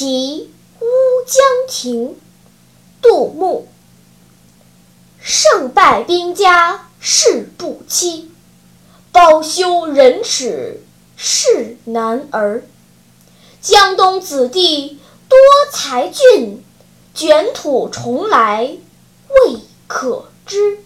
其乌江亭杜牧胜败兵家事不期，包羞忍耻是男儿，江东子弟多才俊，卷土重来未可知。